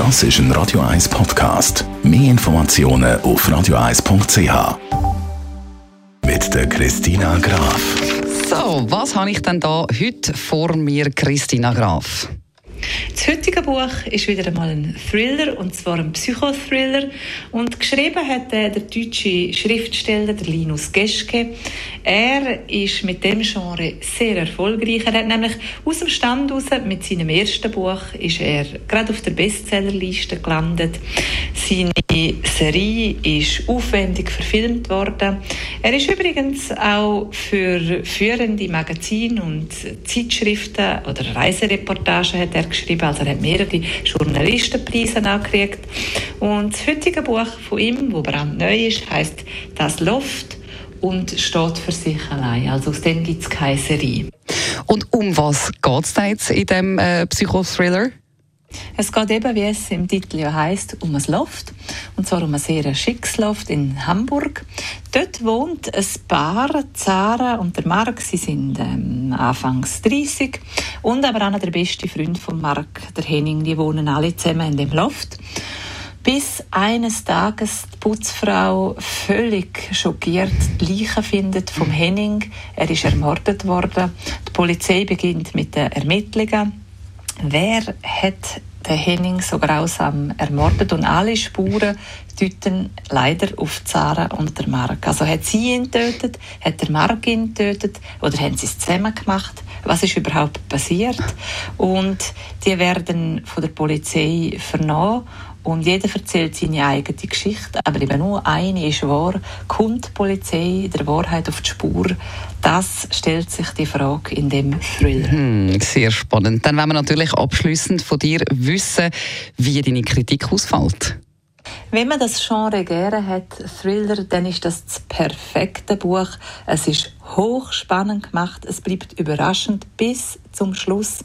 Das ist ein Radio 1 Podcast. Mehr Informationen auf radio1.ch. Mit der Christina Graf. So, was habe ich denn da heute vor mir, Christina Graf? Das heutige Buch ist wieder einmal ein Thriller, und zwar ein Psychothriller. Und geschrieben hat der deutsche Schriftsteller Linus Geschke. Er ist mit dem Genre sehr erfolgreich. Er hat nämlich aus dem Stand heraus, mit seinem ersten Buch, ist er gerade auf der Bestsellerliste gelandet. Seine Serie ist aufwendig verfilmt worden. Er ist übrigens auch für führende Magazine und Zeitschriften oder Reisereportagen hat er geschrieben. Also er hat mehrere Journalistenpreise angekriegt. Und das heutige Buch von ihm, das brandneu ist, heißt «Das Loft» und steht für sich allein. Also aus dem gibt es keine Serie. Und um was geht es jetzt in diesem äh, Psychothriller? Es geht eben, wie es im Titel ja heisst, um ein Loft. Und zwar um ein sehr schickes Loft in Hamburg. Dort wohnt ein Paar, Zara und der Mark. Sie sind ähm, anfangs 30. Und aber einer der besten Freund von Mark, der Henning, die wohnen alle zusammen in dem Loft. Bis eines Tages die Putzfrau völlig schockiert die Leiche findet vom Henning. Er ist ermordet worden. Die Polizei beginnt mit den Ermittlungen. Wer hat den Henning so grausam ermordet und alle Spuren deuten leider auf Zara und der Mark. Also hat sie ihn getötet, hat der Mark ihn getötet oder haben sie es zusammen gemacht? Was ist überhaupt passiert? Und die werden von der Polizei vernommen und jeder erzählt seine eigene Geschichte, aber eben nur eine ist wahr. Kommt die Polizei der Wahrheit auf die Spur? Das stellt sich die Frage in dem Thriller. Hm, sehr spannend. Dann wollen wir natürlich abschließend von dir wissen, wie deine Kritik ausfällt. Wenn man das Genre gerne hat, Thriller, dann ist das das perfekte Buch. Es ist hochspannend gemacht, es bleibt überraschend bis zum Schluss.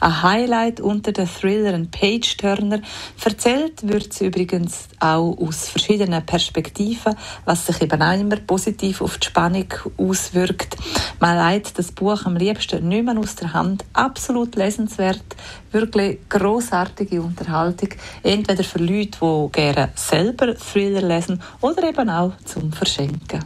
Ein Highlight unter den Thriller, ein Page-Turner. Erzählt wird es übrigens auch aus verschiedenen Perspektiven, was sich eben auch immer positiv auf die Spannung auswirkt. Man leitet das Buch am liebsten nicht mehr aus der Hand. Absolut lesenswert, wirklich großartige Unterhaltung. Entweder für Leute, die gerne selber Thriller lesen oder eben auch zum Verschenken.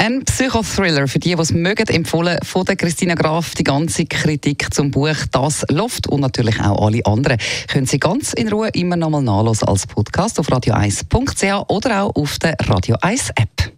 Ein Psychothriller für die, die es mögen, empfohlen von der Christina Graf. Die ganze Kritik zum Buch «Das Loft» und natürlich auch alle anderen können Sie ganz in Ruhe immer noch mal nachlesen als Podcast auf radio1.ch oder auch auf der Radio 1 App.